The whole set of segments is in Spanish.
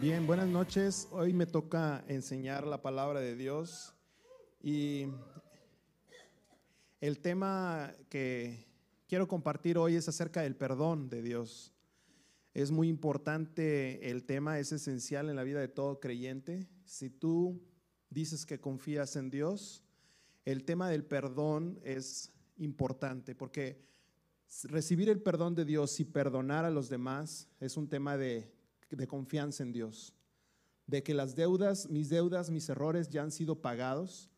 Bien, buenas noches. Hoy me toca enseñar la palabra de Dios y el tema que quiero compartir hoy es acerca del perdón de Dios. Es muy importante el tema, es esencial en la vida de todo creyente. Si tú dices que confías en Dios, el tema del perdón es importante porque recibir el perdón de Dios y perdonar a los demás es un tema de de confianza en Dios, de que las deudas, mis deudas, mis errores ya han sido pagados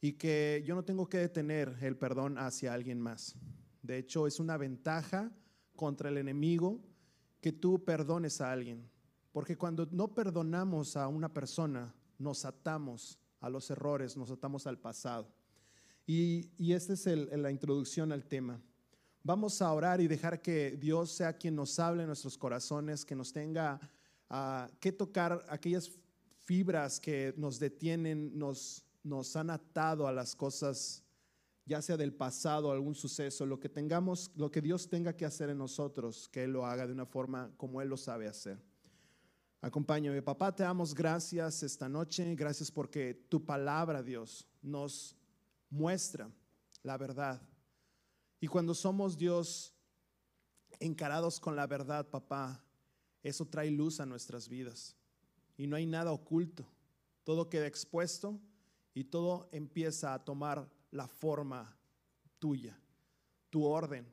y que yo no tengo que detener el perdón hacia alguien más. De hecho, es una ventaja contra el enemigo que tú perdones a alguien, porque cuando no perdonamos a una persona, nos atamos a los errores, nos atamos al pasado. Y, y esta es la introducción al tema. Vamos a orar y dejar que Dios sea quien nos hable en nuestros corazones, que nos tenga que tocar aquellas fibras que nos detienen, nos, nos han atado a las cosas, ya sea del pasado, algún suceso, lo que tengamos, lo que Dios tenga que hacer en nosotros, que Él lo haga de una forma como Él lo sabe hacer. Acompáñame, papá, te damos gracias esta noche, gracias porque tu palabra, Dios, nos muestra la verdad. Y cuando somos Dios encarados con la verdad, papá, eso trae luz a nuestras vidas. Y no hay nada oculto. Todo queda expuesto y todo empieza a tomar la forma tuya, tu orden,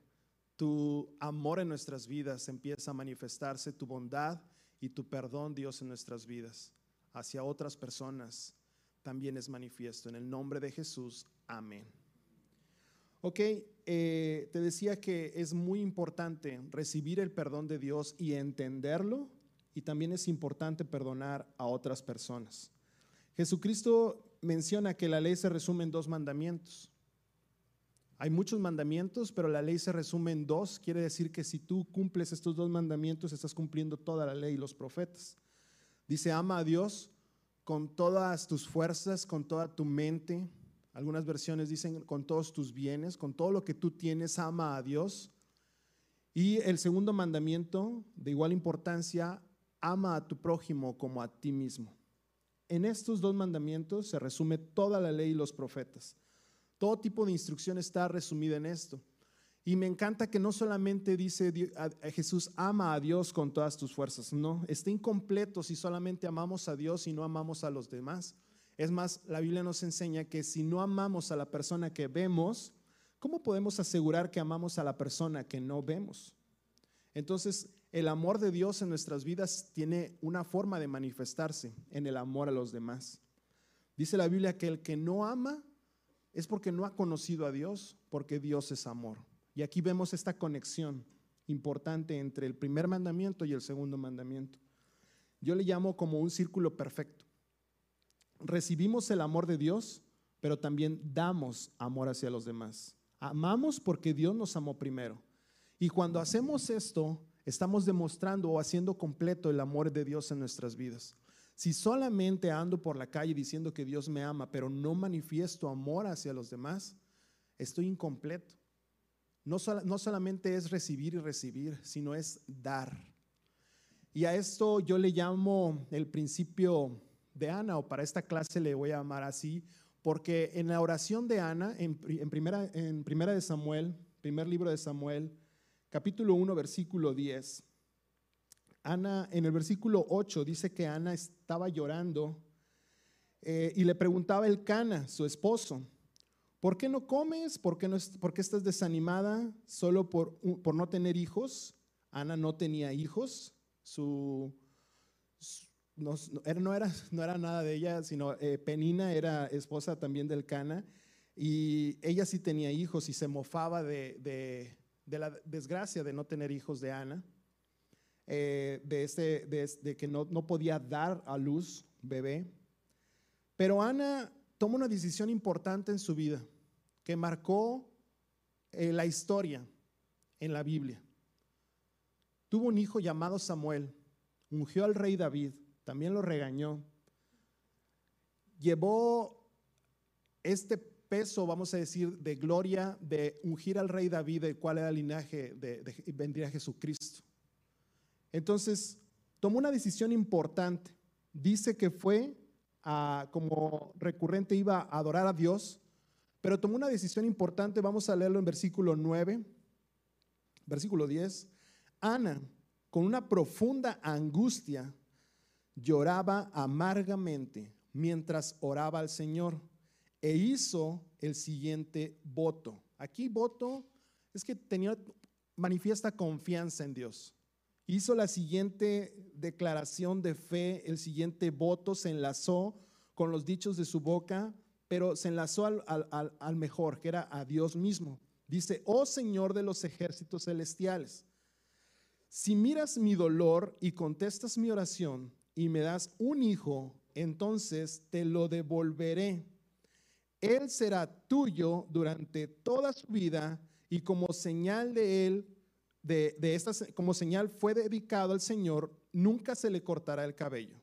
tu amor en nuestras vidas empieza a manifestarse, tu bondad y tu perdón, Dios, en nuestras vidas. Hacia otras personas también es manifiesto. En el nombre de Jesús, amén. Ok, eh, te decía que es muy importante recibir el perdón de Dios y entenderlo, y también es importante perdonar a otras personas. Jesucristo menciona que la ley se resume en dos mandamientos. Hay muchos mandamientos, pero la ley se resume en dos. Quiere decir que si tú cumples estos dos mandamientos, estás cumpliendo toda la ley y los profetas. Dice, ama a Dios con todas tus fuerzas, con toda tu mente, algunas versiones dicen con todos tus bienes, con todo lo que tú tienes, ama a Dios. Y el segundo mandamiento, de igual importancia, ama a tu prójimo como a ti mismo. En estos dos mandamientos se resume toda la ley y los profetas. Todo tipo de instrucción está resumida en esto. Y me encanta que no solamente dice Jesús ama a Dios con todas tus fuerzas, no, está incompleto si solamente amamos a Dios y no amamos a los demás. Es más, la Biblia nos enseña que si no amamos a la persona que vemos, ¿cómo podemos asegurar que amamos a la persona que no vemos? Entonces, el amor de Dios en nuestras vidas tiene una forma de manifestarse en el amor a los demás. Dice la Biblia que el que no ama es porque no ha conocido a Dios, porque Dios es amor. Y aquí vemos esta conexión importante entre el primer mandamiento y el segundo mandamiento. Yo le llamo como un círculo perfecto recibimos el amor de Dios, pero también damos amor hacia los demás. Amamos porque Dios nos amó primero. Y cuando hacemos esto, estamos demostrando o haciendo completo el amor de Dios en nuestras vidas. Si solamente ando por la calle diciendo que Dios me ama, pero no manifiesto amor hacia los demás, estoy incompleto. No, no solamente es recibir y recibir, sino es dar. Y a esto yo le llamo el principio de Ana, o para esta clase le voy a llamar así, porque en la oración de Ana, en, primera, en primera de Samuel, primer libro de Samuel, capítulo 1, versículo 10, Ana, en el versículo 8 dice que Ana estaba llorando eh, y le preguntaba el Cana, su esposo, ¿por qué no comes? ¿Por qué, no, por qué estás desanimada solo por, por no tener hijos? Ana no tenía hijos, su, no, era, no, era, no era nada de ella, sino eh, Penina era esposa también del Cana y ella sí tenía hijos y se mofaba de, de, la desgracia de no tener hijos de Ana, eh, de, este, de, que no, no, podía dar a luz bebé. Pero Ana toma una decisión importante en su vida que marcó eh, la historia en la Biblia. Tuvo un hijo llamado Samuel, ungió al rey David también lo regañó. Llevó este peso, vamos a decir, de gloria de ungir al rey David, el cual era el linaje de, vendría Jesucristo. Entonces, tomó una decisión importante. Dice que fue como recurrente, iba a adorar a Dios, pero tomó una decisión importante. Vamos a leerlo en versículo 9, versículo 10. Ana, con una profunda angustia, lloraba amargamente mientras oraba al Señor e hizo el siguiente voto. Aquí voto es que tenía manifiesta confianza en Dios. Hizo la siguiente declaración de fe, el siguiente voto se enlazó con los dichos de su boca, pero se enlazó al, mejor, que era a Dios mismo. Dice, oh Señor de los ejércitos celestiales, si miras mi dolor y contestas mi oración y me das un hijo, entonces te lo devolveré. Él será tuyo durante toda su vida y como señal de él, de, de como señal fue dedicado al Señor, nunca se le cortará el cabello.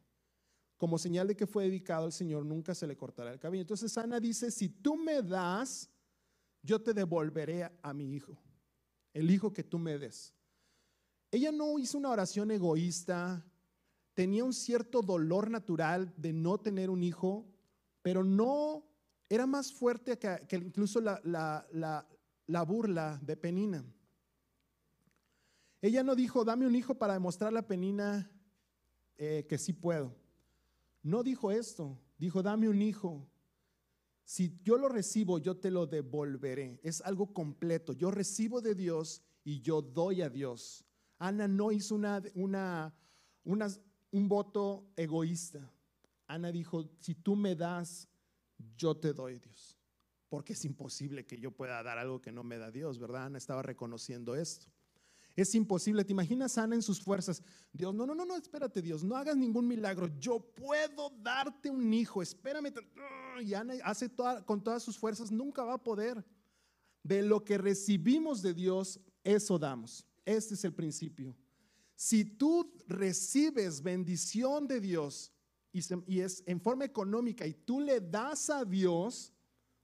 Como señal de que fue dedicado al Señor, nunca se le cortará el cabello. Entonces Ana dice, si tú me das, yo te devolveré a mi hijo, el hijo que tú me des. Ella no hizo una oración egoísta, tenía un cierto dolor natural de no tener un hijo, pero no era más fuerte que, incluso la, burla de Penina. Ella no dijo, dame un hijo para demostrar a Penina eh, que sí puedo. No dijo esto, dijo, dame un hijo. Si yo lo recibo, yo te lo devolveré. Es algo completo. Yo recibo de Dios y yo doy a Dios. Ana no hizo una, una, un voto egoísta. Ana dijo, si tú me das, yo te doy Dios. Porque es imposible que yo pueda dar algo que no me da Dios, ¿verdad? Ana estaba reconociendo esto. Es imposible. ¿Te imaginas Ana en sus fuerzas? Dios, no, no, no, no, espérate Dios, no hagas ningún milagro. Yo puedo darte un hijo, espérame. Y Ana hace con todas sus fuerzas, nunca va a poder. De lo que recibimos de Dios, eso damos. Este es el principio. Si tú recibes bendición de Dios y, es en forma económica y tú le das a Dios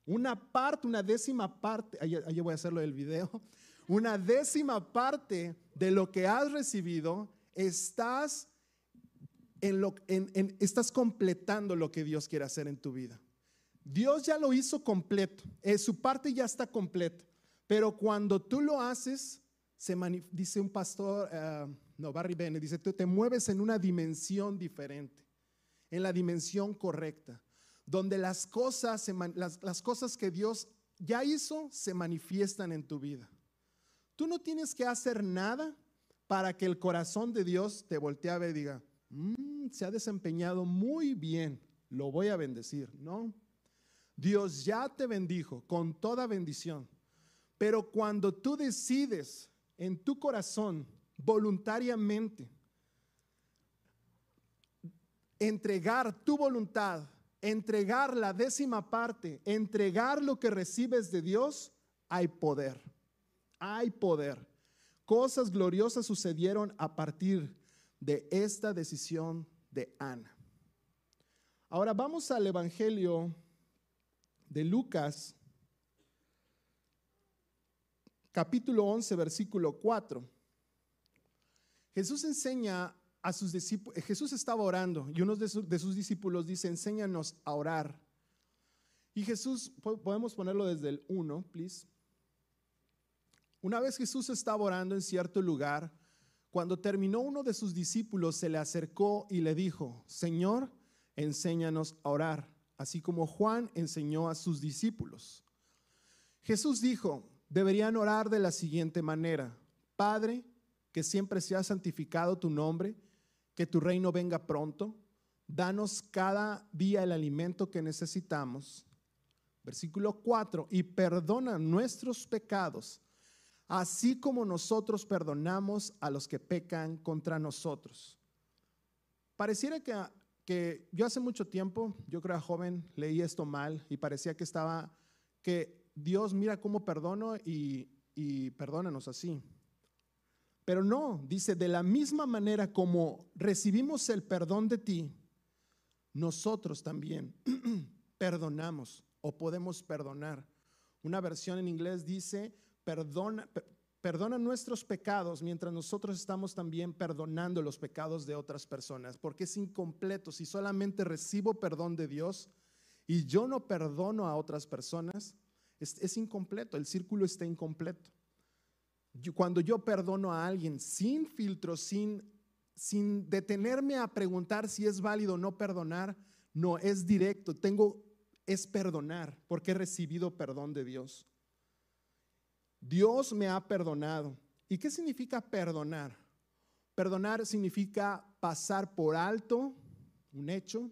una parte, una décima parte, ahí, voy a hacerlo del video, una décima parte de lo que has recibido, estás, en lo, estás completando lo que Dios quiere hacer en tu vida. Dios ya lo hizo completo, eh, su parte ya está completa, pero cuando tú lo haces, se dice un pastor, eh, no, Barry Bennett, dice, tú te mueves en una dimensión diferente, en la dimensión correcta, donde las cosas, que Dios ya hizo se manifiestan en tu vida. Tú no tienes que hacer nada para que el corazón de Dios te voltee a ver y diga, mm, se ha desempeñado muy bien, lo voy a bendecir. No, Dios ya te bendijo con toda bendición. Pero cuando tú decides en tu corazón voluntariamente entregar tu voluntad, entregar la décima parte, entregar lo que recibes de Dios, hay poder. Hay poder. Cosas gloriosas sucedieron a partir de esta decisión de Ana. Ahora vamos al Evangelio de Lucas capítulo 11, versículo 4. Jesús enseña a sus discípulos, Jesús estaba orando y uno de, sus discípulos dice, enséñanos a orar. Y Jesús, podemos ponerlo desde el 1, please. Una vez Jesús estaba orando en cierto lugar, cuando terminó uno de sus discípulos se le acercó y le dijo, Señor, enséñanos a orar, así como Juan enseñó a sus discípulos. Jesús dijo, deberían orar de la siguiente manera. Padre, que siempre sea santificado tu nombre, que tu reino venga pronto. Danos cada día el alimento que necesitamos. Versículo 4, y perdona nuestros pecados, así como nosotros perdonamos a los que pecan contra nosotros. Pareciera que, que yo hace mucho tiempo, yo creo joven, leí esto mal y parecía que estaba, que Dios mira cómo perdono y, y perdónanos así. Pero no, dice, de la misma manera como recibimos el perdón de ti, nosotros también perdonamos o podemos perdonar. Una versión en inglés dice, perdona, nuestros pecados mientras nosotros estamos también perdonando los pecados de otras personas, porque es incompleto. Si solamente recibo perdón de Dios y yo no perdono a otras personas, es, incompleto, el círculo está incompleto. Cuando yo perdono a alguien sin filtro, sin, sin detenerme a preguntar si es válido o no perdonar, no, es directo, tengo, es perdonar, porque he recibido perdón de Dios. Dios me ha perdonado. ¿Y qué significa perdonar? Perdonar significa pasar por alto un hecho,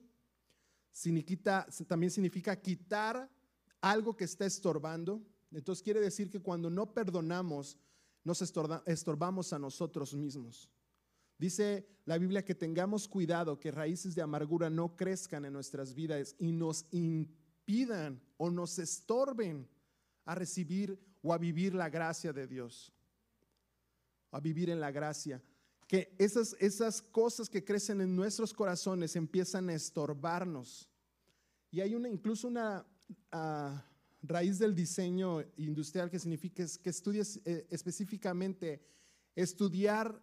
también significa quitar algo que está estorbando. Entonces quiere decir que cuando no perdonamos, nos estorbamos a nosotros mismos. Dice la Biblia que tengamos cuidado que raíces de amargura no crezcan en nuestras vidas y nos impidan o nos estorben a recibir o a vivir la gracia de Dios. A vivir en la gracia. Que esas, esas cosas que crecen en nuestros corazones empiezan a estorbarnos. Y hay una, incluso una ah, raíz del diseño industrial que significa que estudies eh, específicamente estudiar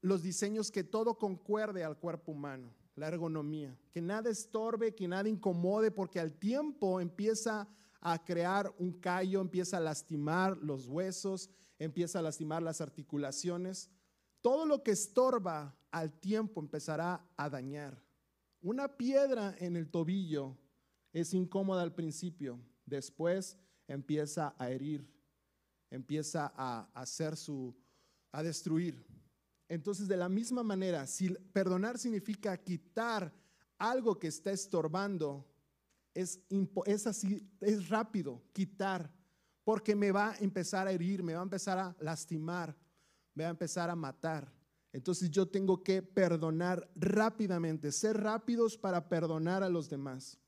los diseños que todo concuerde al cuerpo humano, la ergonomía, que nada estorbe, que nada incomode, porque al tiempo empieza a crear un callo, empieza a lastimar los huesos, empieza a lastimar las articulaciones. Todo lo que estorba al tiempo empezará a dañar. Una piedra en el tobillo es incómoda al principio, después empieza a herir, empieza a hacer su, a destruir. Entonces, de la misma manera, si perdonar significa quitar algo que está estorbando, es, es así, es rápido, quitar, porque me va a empezar a herir, me va a empezar a lastimar, me va a empezar a matar. Entonces yo tengo que perdonar rápidamente, ser rápidos para perdonar a los demás.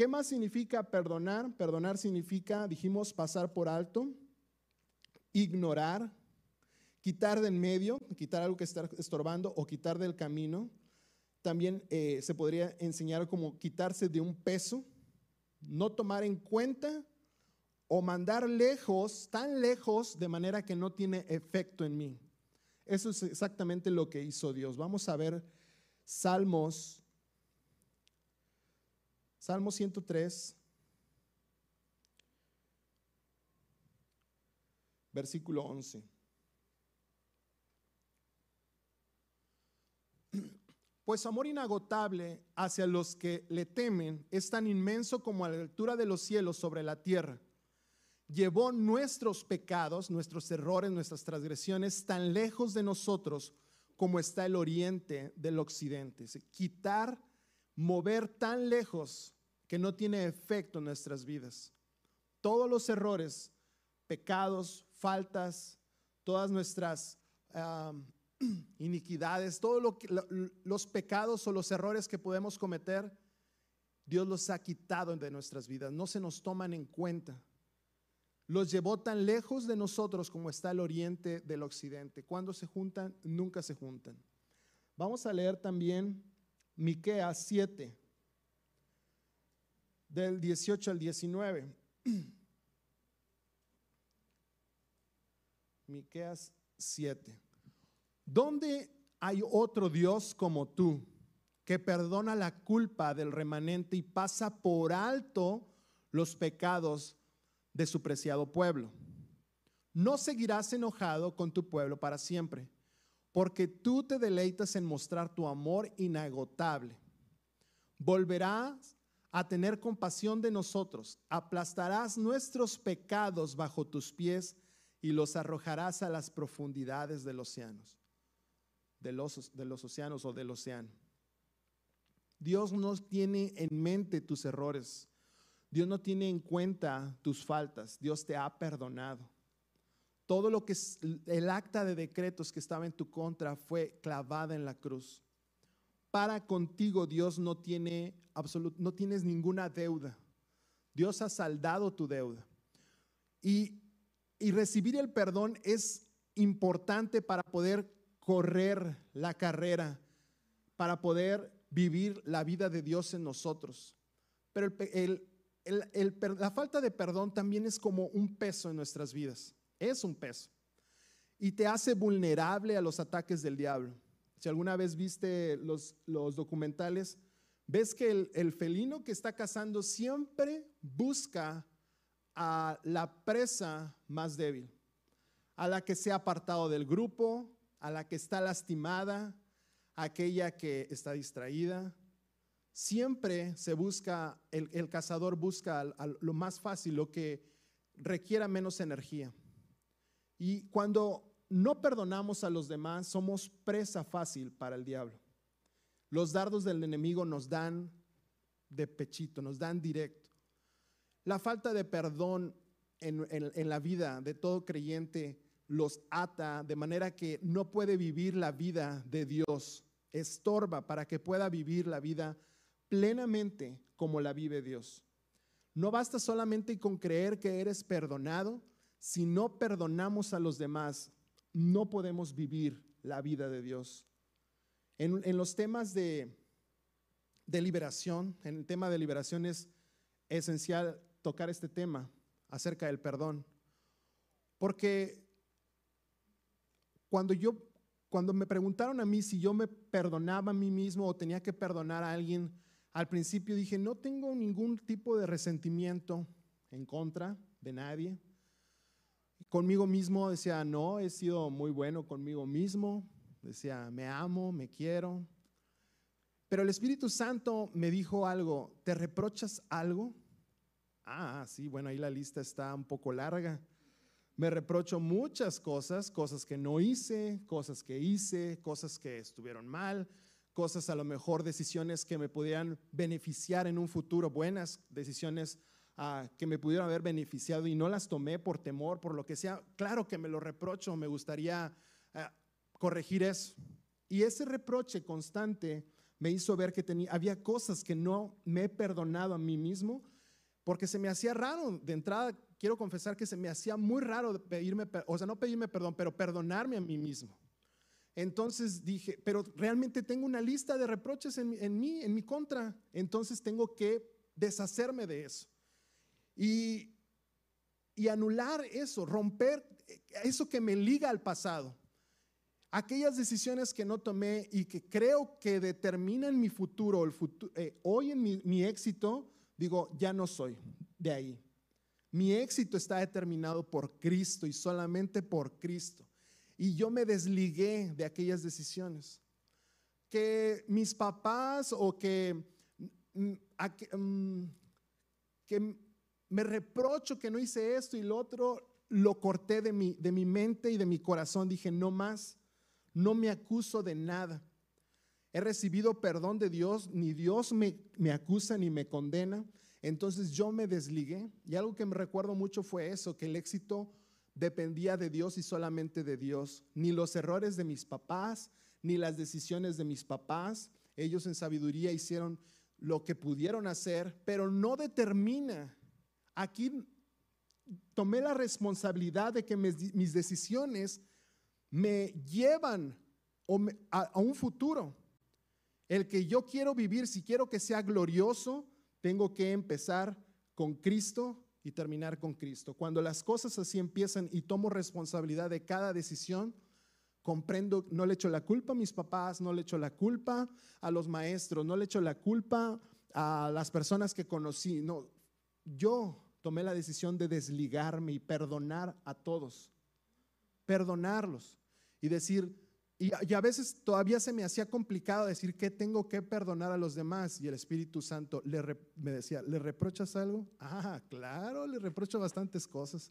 ¿Qué más significa perdonar? Perdonar significa, dijimos, pasar por alto, ignorar, quitar de en medio, quitar algo que está estorbando o quitar del camino. También eh, se podría enseñar como quitarse de un peso, no tomar en cuenta o mandar lejos, tan lejos, de manera que no tiene efecto en mí. Eso es exactamente lo que hizo Dios. Vamos a ver Salmos, Salmo 103, versículo 11. Pues amor inagotable hacia los que le temen es tan inmenso como a la altura de los cielos sobre la tierra. Llevó nuestros pecados, nuestros errores, nuestras transgresiones tan lejos de nosotros como está el oriente del occidente. Quitar, mover tan lejos que no tiene efecto en nuestras vidas. Todos los errores, pecados, faltas, todas nuestras iniquidades, todos lo los pecados o los errores que podemos cometer, Dios los ha quitado de nuestras vidas, no se nos toman en cuenta. Los llevó tan lejos de nosotros como está el oriente del occidente. Cuando se juntan, nunca se juntan. Vamos a leer también Miqueas 7, del 18 al 19. Miqueas 7. ¿Dónde hay otro Dios como tú que perdona la culpa del remanente y pasa por alto los pecados de su preciado pueblo? No seguirás enojado con tu pueblo para siempre, porque tú te deleitas en mostrar tu amor inagotable. Volverás a tener compasión de nosotros, aplastarás nuestros pecados bajo tus pies y los arrojarás a las profundidades de los océanos de los, de los océanos o del océano. Dios no tiene en mente tus errores. Dios no tiene en cuenta tus faltas. Dios te ha perdonado. Todo lo que es el acta de decretos que estaba en tu contra fue clavada en la cruz. Para contigo Dios no tiene no tienes ninguna deuda. Dios ha saldado tu deuda. Y, y recibir el perdón es importante para poder correr la carrera para poder vivir la vida de Dios en nosotros. Pero la falta de perdón también es como un peso en nuestras vidas. Es un peso. y te hace vulnerable a los ataques del diablo. Si alguna vez viste los, documentales, ves que el felino que está cazando siempre busca a la presa más débil, a la que se ha apartado del grupo, a la que está lastimada, a aquella que está distraída. Siempre se busca, el, cazador busca lo más fácil, lo que requiera menos energía. Y cuando no perdonamos a los demás, somos presa fácil para el diablo. Los dardos del enemigo nos dan de pechito, nos dan directo. La falta de perdón en, la vida de todo creyente los ata de manera que no puede vivir la vida de Dios, estorba para que pueda vivir la vida plenamente como la vive Dios. No basta solamente con creer que eres perdonado, si no perdonamos a los demás, no podemos vivir la vida de Dios. En, los temas de, de liberación, en el tema de liberación es esencial tocar este tema acerca del perdón. Porque cuando yo cuando me preguntaron a mí si yo me perdonaba a mí mismo o tenía que perdonar a alguien, al principio dije, no tengo ningún tipo de resentimiento en contra de nadie. Conmigo mismo decía, no, he sido muy bueno conmigo mismo. Decía, me amo, me quiero. Pero el Espíritu Santo me dijo algo, ¿te reprochas algo? Ah, sí, bueno, ahí la lista está un poco larga. Me reprocho muchas cosas, cosas que no hice, cosas que hice, cosas que estuvieron mal, cosas a lo mejor decisiones que me pudieran beneficiar en un futuro, buenas decisiones ah, que me pudieran haber beneficiado y no las tomé por temor, por lo que sea. Claro que me lo reprocho, me gustaría ah, corregir eso. Y ese reproche constante me hizo ver que tenía, había cosas que no me he perdonado a mí mismo porque se me hacía raro. De entrada, quiero confesar que se me hacía muy raro pedirme, o sea, no pedirme perdón, pero perdonarme a mí mismo. Entonces dije, pero realmente tengo una lista de reproches en, mí, en mi contra. Entonces tengo que deshacerme de eso. Y, y anular eso, romper eso que me liga al pasado. Aquellas decisiones que no tomé y que creo que determinan mi futuro, el futuro eh, hoy en mi, mi éxito, digo, ya no soy de ahí. Mi éxito está determinado por Cristo y solamente por Cristo. Y yo me desligué de aquellas decisiones. Que mis papás o que, mm, mm, que me reprocho que no hice esto y lo otro, lo corté de mi, de mi mente y de mi corazón. Dije, no más, no me acuso de nada. He recibido perdón de Dios, ni Dios me, me acusa ni me condena. Entonces yo me desligué y algo que me recuerdo mucho fue eso, que el éxito dependía de Dios y solamente de Dios. Ni los errores de mis papás, ni las decisiones de mis papás. Ellos en sabiduría hicieron lo que pudieron hacer, pero no determina. Aquí tomé la responsabilidad de que mis, decisiones me llevan a un futuro el que yo quiero vivir, si quiero que sea glorioso, tengo que empezar con Cristo y terminar con Cristo. Cuando las cosas así empiezan y tomo responsabilidad de cada decisión, comprendo, no le echo la culpa a mis papás, no le echo la culpa a los maestros, no le echo la culpa a las personas que conocí. No, yo tomé la decisión de desligarme y perdonar a todos, perdonarlos y decir, y, a veces todavía se me hacía complicado decir que tengo que perdonar a los demás. Y el Espíritu Santo le me decía, ¿le reprochas algo? Ah, claro, le reprocho bastantes cosas.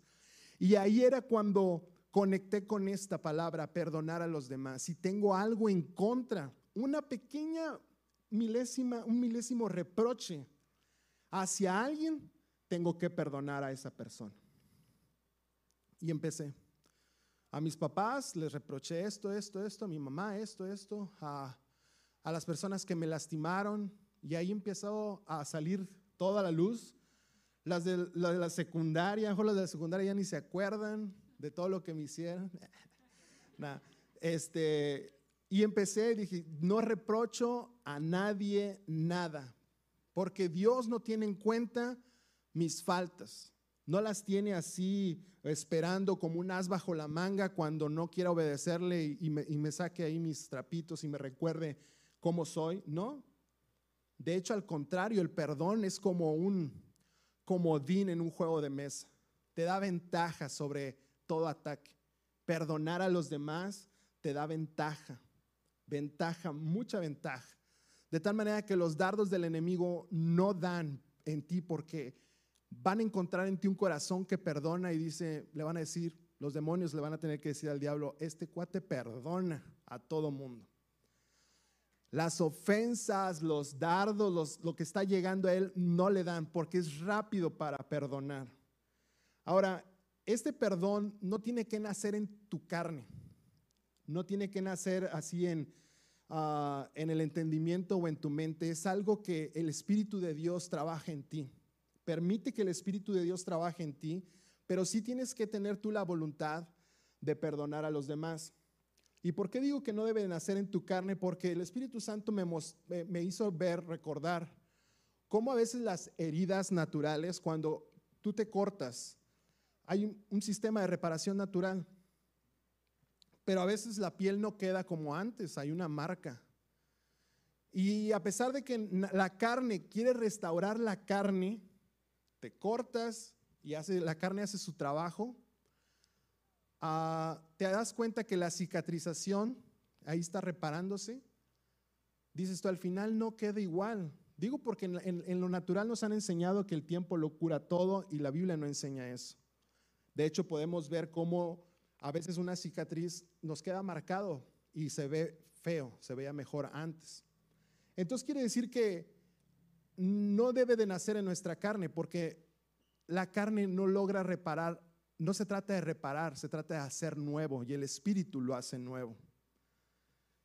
Y ahí era cuando conecté con esta palabra, perdonar a los demás. Si tengo algo en contra, una pequeña milésima, un milésimo reproche hacia alguien, tengo que perdonar a esa persona. Y empecé. A mis papás les reproché esto, esto, esto, a mi mamá esto, esto, a, las personas que me lastimaron y ahí empezó a salir toda la luz. Las de, la secundaria, las de la secundaria ya ni se acuerdan de todo lo que me hicieron. este, y empecé, dije, no reprocho a nadie nada, porque Dios no tiene en cuenta mis faltas. No las tiene así esperando como un as bajo la manga cuando no quiera obedecerle y me, y me saque ahí mis trapitos y me recuerde cómo soy. No. De hecho, al contrario, el perdón es como un comodín en un juego de mesa. Te da ventaja sobre todo ataque. Perdonar a los demás te da ventaja, ventaja, mucha ventaja. De tal manera que los dardos del enemigo no dan en ti porque van a encontrar en ti un corazón que perdona y dice, le van a decir, los demonios le van a tener que decir al diablo, este cuate perdona a todo mundo. Las ofensas, los dardos, lo que está llegando a él no le dan porque es rápido para perdonar. Ahora, este perdón no tiene que nacer en tu carne, no tiene que nacer así en, ah, en el entendimiento o en tu mente, es algo que el Espíritu de Dios trabaja en ti. Permite que el Espíritu de Dios trabaje en ti, pero sí tienes que tener tú la voluntad de perdonar a los demás. ¿Y por qué digo que no debe nacer en tu carne? Porque el Espíritu Santo me, me hizo ver, recordar, cómo a veces las heridas naturales, cuando tú te cortas, hay un, sistema de reparación natural, pero a veces la piel no queda como antes, hay una marca. Y a pesar de que la carne quiere restaurar la carne, te cortas y hace, la carne hace su trabajo, Ah, te das cuenta que la cicatrización ahí está reparándose. Dices tú, al final no queda igual. Digo porque en, lo natural nos han enseñado que el tiempo lo cura todo y la Biblia no enseña eso. De hecho, podemos ver cómo a veces una cicatriz nos queda marcado y se ve feo, se veía mejor antes. Entonces quiere decir que no debe de nacer en nuestra carne porque la carne no logra reparar no se trata de reparar, se trata de hacer nuevo y el Espíritu lo hace nuevo.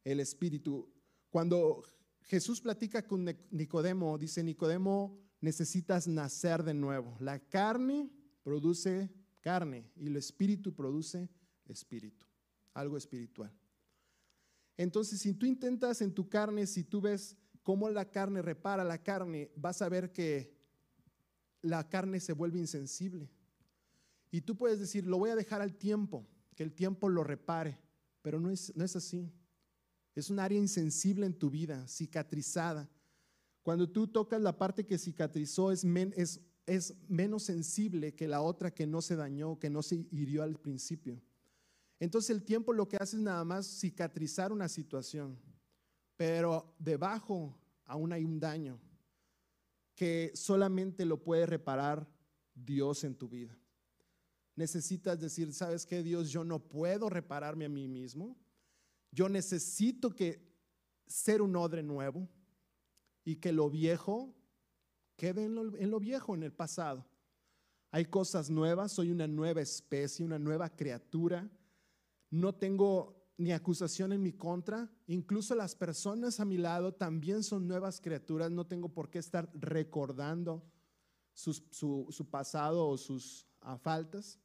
El Espíritu. Cuando Jesús platica con Nicodemo, dice, Nicodemo, necesitas nacer de nuevo. La carne produce carne y el Espíritu produce espíritu, algo espiritual. Entonces, si tú intentas en tu carne, si tú ves cómo la carne repara la carne, vas a ver que la carne se vuelve insensible y tú puedes decir, lo voy a dejar al tiempo, que el tiempo lo repare, pero no es, no es así. Es un área insensible en tu vida, cicatrizada. Cuando tú tocas la parte que cicatrizó es, es, es menos sensible que la otra que no se dañó, que no se hirió al principio. Entonces el tiempo lo que hace es nada más cicatrizar una situación, pero debajo aún hay un daño que solamente lo puede reparar Dios en tu vida necesitas decir, ¿sabes qué, Dios? Yo no puedo repararme a mí mismo. Yo necesito que ser un odre nuevo y que lo viejo quede en lo, en lo viejo, en el pasado. Hay cosas nuevas, soy una nueva especie, una nueva criatura. No tengo ni acusación en mi contra. Incluso las personas a mi lado también son nuevas criaturas. No tengo por qué estar recordando su, su, pasado o sus ah, faltas.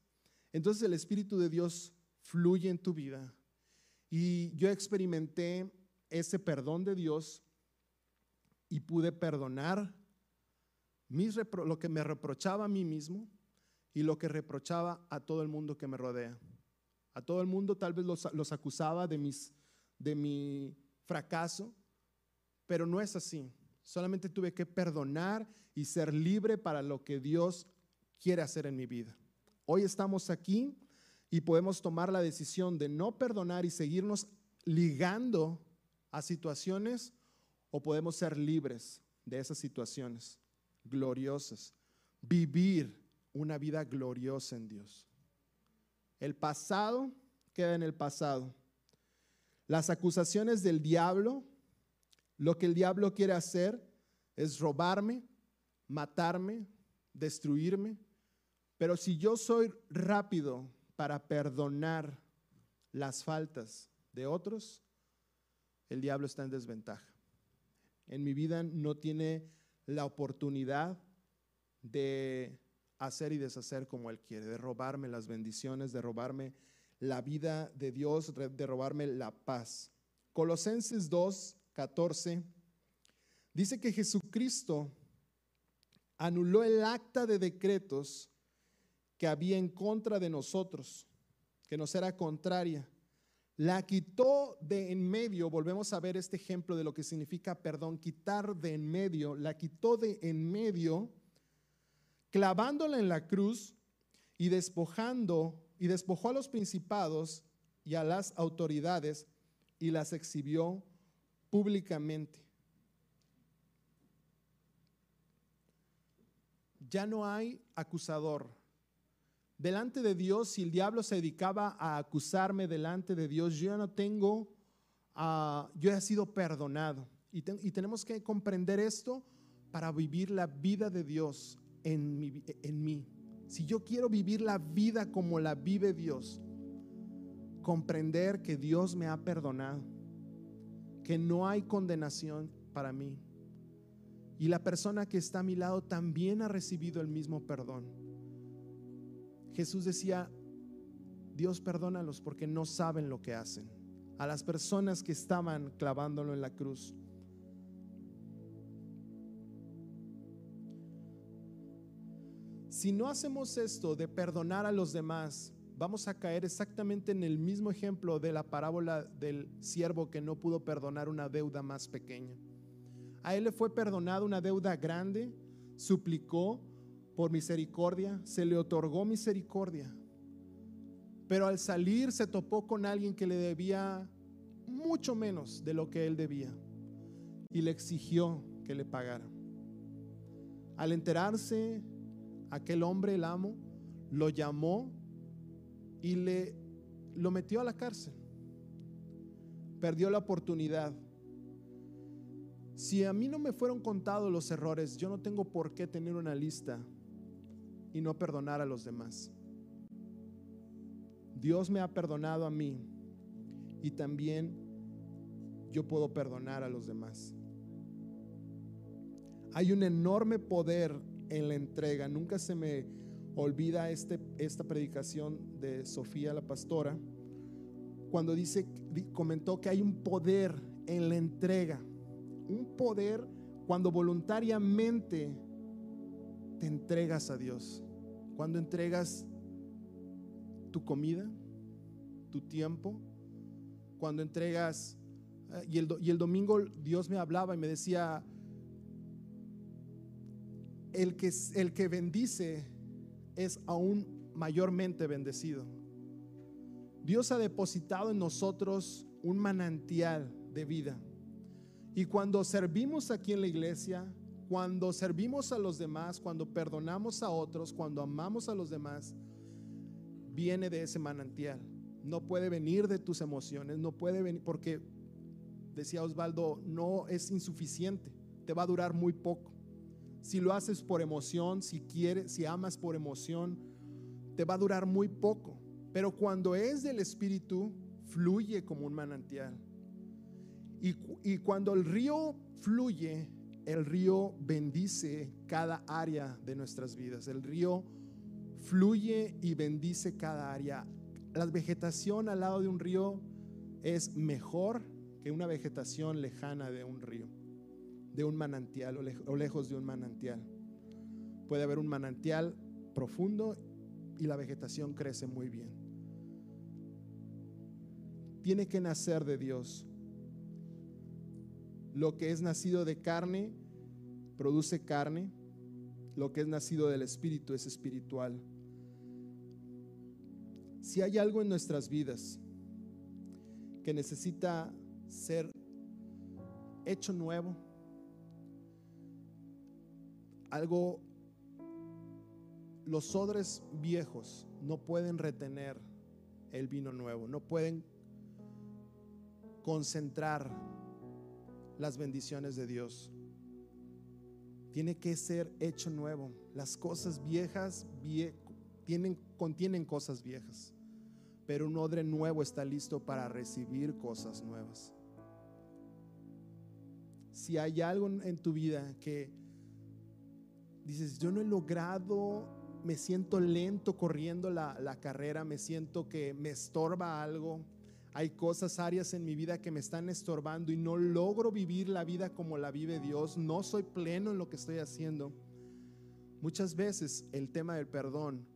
Entonces el Espíritu de Dios fluye en tu vida. Y yo experimenté ese perdón de Dios y pude perdonar mis lo que me reprochaba a mí mismo y lo que reprochaba a todo el mundo que me rodea. A todo el mundo tal vez los, los acusaba de, mis, de mi fracaso, pero no es así. Solamente tuve que perdonar y ser libre para lo que Dios quiere hacer en mi vida. Hoy estamos aquí y podemos tomar la decisión de no perdonar y seguirnos ligando a situaciones o podemos ser libres de esas situaciones gloriosas, vivir una vida gloriosa en Dios. El pasado queda en el pasado. Las acusaciones del diablo, lo que el diablo quiere hacer es robarme, matarme, destruirme, pero si yo soy rápido para perdonar las faltas de otros, el diablo está en desventaja. En mi vida no tiene la oportunidad de hacer y deshacer como Él quiere, de robarme las bendiciones, de robarme la vida de Dios, de robarme la paz. Colosenses 2, 14 dice que Jesucristo anuló el acta de decretos que había en contra de nosotros, que nos era contraria. La quitó de en medio, volvemos a ver este ejemplo de lo que significa perdón, quitar de en medio, la quitó de en medio, clavándola en la cruz y despojando y despojó a los principados y a las autoridades y las exhibió públicamente. Ya no hay acusador. Delante de Dios, si el diablo se dedicaba a acusarme delante de Dios, yo no tengo, uh, yo he sido perdonado. Y, tenemos que comprender esto para vivir la vida de Dios en, en mí. Si yo quiero vivir la vida como la vive Dios, comprender que Dios me ha perdonado, que no hay condenación para mí. Y la persona que está a mi lado también ha recibido el mismo perdón. Jesús decía, Dios perdónalos porque no saben lo que hacen. A las personas que estaban clavándolo en la cruz. Si no hacemos esto de perdonar a los demás, vamos a caer exactamente en el mismo ejemplo de la parábola del siervo que no pudo perdonar una deuda más pequeña. A él le fue perdonada una deuda grande, suplicó por misericordia, se le otorgó misericordia. Pero al salir se topó con alguien que le debía mucho menos de lo que él debía y le exigió que le pagara. Al enterarse aquel hombre, el amo, lo llamó y le lo metió a la cárcel. Perdió la oportunidad. Si a mí no me fueron contados los errores, yo no tengo por qué tener una lista y no perdonar a los demás. Dios me ha perdonado a mí y también yo puedo perdonar a los demás. Hay un enorme poder en la entrega. Nunca se me olvida este, esta predicación de Sofía la pastora, cuando dice, comentó que hay un poder en la entrega, un poder cuando voluntariamente te entregas a Dios, cuando entregas tu comida, tu tiempo, cuando entregas, eh, y el, y el domingo Dios me hablaba y me decía, el que, el que bendice es aún mayormente bendecido. Dios ha depositado en nosotros un manantial de vida. Y cuando servimos aquí en la iglesia, cuando servimos a los demás, cuando perdonamos a otros, cuando amamos a los demás, viene de ese manantial. No puede venir de tus emociones, no puede venir, porque decía Osvaldo, no es insuficiente, te va a durar muy poco. Si lo haces por emoción, si quieres, si amas por emoción, te va a durar muy poco. Pero cuando es del Espíritu, fluye como un manantial. Y, y cuando el río fluye, el río bendice cada área de nuestras vidas. El río fluye y bendice cada área. La vegetación al lado de un río es mejor que una vegetación lejana de un río de un manantial o, lejos de un manantial. Puede haber un manantial profundo y la vegetación crece muy bien. Tiene que nacer de Dios. Lo que es nacido de carne produce carne. Lo que es nacido del Espíritu es espiritual. Si hay algo en nuestras vidas que necesita ser hecho nuevo, algo, los odres viejos no pueden retener el vino nuevo, no pueden concentrar las bendiciones de Dios. Tiene que ser hecho nuevo. Las cosas viejas tienen, contienen cosas viejas, pero un odre nuevo está listo para recibir cosas nuevas. Si hay algo en tu vida que dices, yo no he logrado, me siento lento corriendo la, carrera, me siento que me estorba algo. Hay cosas, áreas en mi vida que me están estorbando y no logro vivir la vida como la vive Dios. No soy pleno en lo que estoy haciendo. Muchas veces el tema del perdón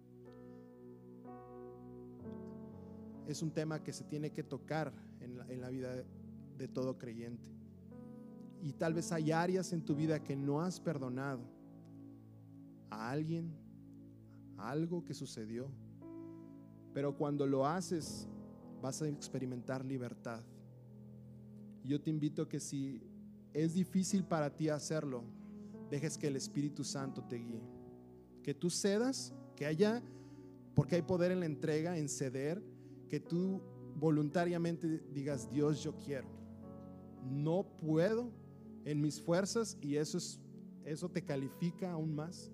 es un tema que se tiene que tocar en la, en la vida de todo creyente. Y tal vez hay áreas en tu vida que no has perdonado a alguien, algo que sucedió. Pero cuando lo haces, vas a experimentar libertad. Yo te invito a que si es difícil para ti hacerlo, dejes que el Espíritu Santo te guíe. Que tú cedas, que haya, porque hay poder en la entrega, en ceder, que tú voluntariamente digas, Dios, yo quiero. No puedo en mis fuerzas y eso es eso te califica aún más.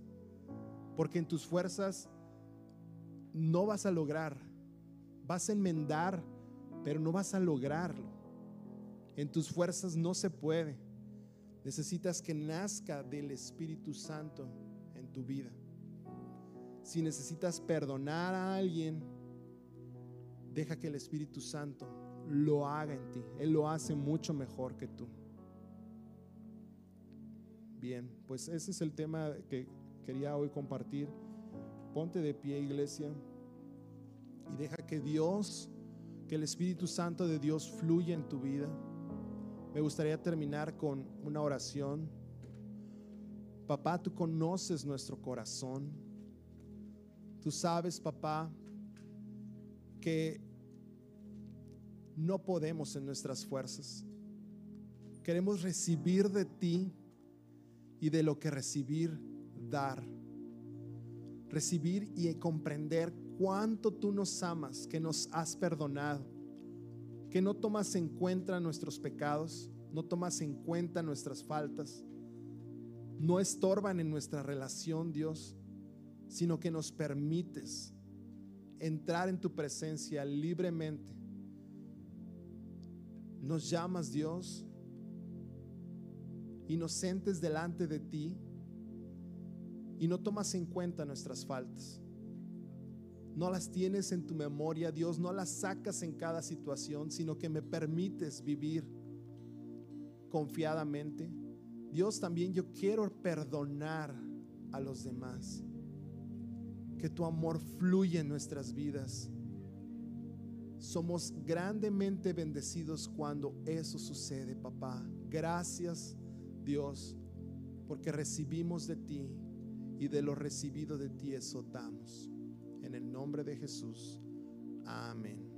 Porque en tus fuerzas no vas a lograr. Vas a enmendar, pero no vas a lograrlo. En tus fuerzas no se puede. Necesitas que nazca del Espíritu Santo en tu vida. Si necesitas perdonar a alguien, deja que el Espíritu Santo lo haga en ti. Él lo hace mucho mejor que tú. Bien, pues ese es el tema que quería hoy compartir. Ponte de pie, iglesia, y deja que Dios, que el Espíritu Santo de Dios fluya en tu vida. Me gustaría terminar con una oración. Papá, tú conoces nuestro corazón. Tú sabes, papá, que no podemos en nuestras fuerzas. Queremos recibir de ti y de lo que recibir, dar. Recibir y comprender cuánto tú nos amas, que nos has perdonado, que no tomas en cuenta nuestros pecados, no tomas en cuenta nuestras faltas, no estorban en nuestra relación, Dios, sino que nos permites entrar en tu presencia libremente. Nos llamas, Dios, inocentes delante de ti y no tomas en cuenta nuestras faltas. No las tienes en tu memoria, Dios, no las sacas en cada situación, sino que me permites vivir confiadamente. Dios, también yo quiero perdonar a los demás. Que tu amor fluya en nuestras vidas. Somos grandemente bendecidos cuando eso sucede, papá. Gracias Dios, porque recibimos de ti y de lo recibido de ti eso damos. En el nombre de Jesús. Amén.